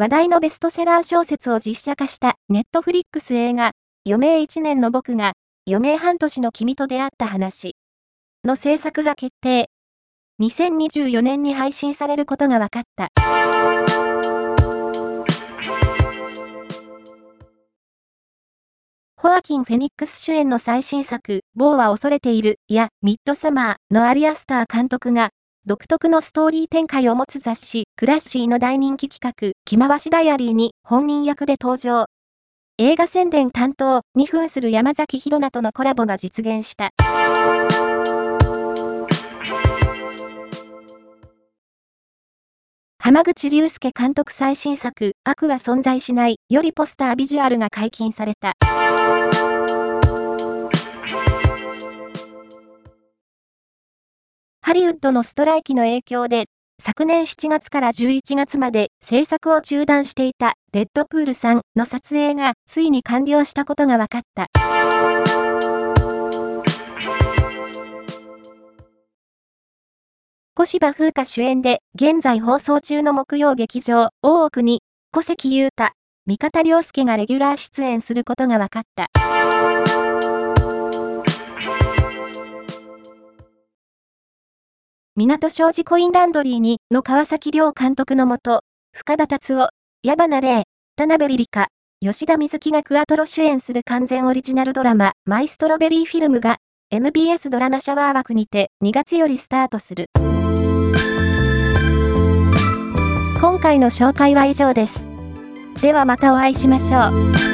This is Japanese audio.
話題のベストセラー小説を実写化したネットフリックス映画、余命1年の僕が、余命半年の君と出会った話の制作が決定。2024年に配信されることが分かった。ホアキン・フェニックス主演の最新作、ボーは恐れている、や、ミッドサマーのアリアスター監督が、独特のストーリー展開を持つ雑誌、クラッシーの大人気企画、気回しダイアリーに本人役で登場。映画宣伝担当、2分する山崎宏奈とのコラボが実現した。浜口竜介監督最新作、悪は存在しないよりポスタービジュアルが解禁された。ハリウッドのストライキの影響で、昨年7月から11月まで制作を中断していたデッドプールさんの撮影がついに完了したことが分かった。小芝風花主演で現在放送中の木曜劇場大奥に小関裕太、三方良介がレギュラー出演することが分かった。港商事コインランドリーにの川崎亮監督のもと、深田達夫、矢花玲、田辺リリカ、吉田瑞希がクアトロ主演する完全オリジナルドラマ、マイストロベリーフィルムが、MBS ドラマシャワー枠にて2月よりスタートする。今回の紹介は以上です。ではまたお会いしましょう。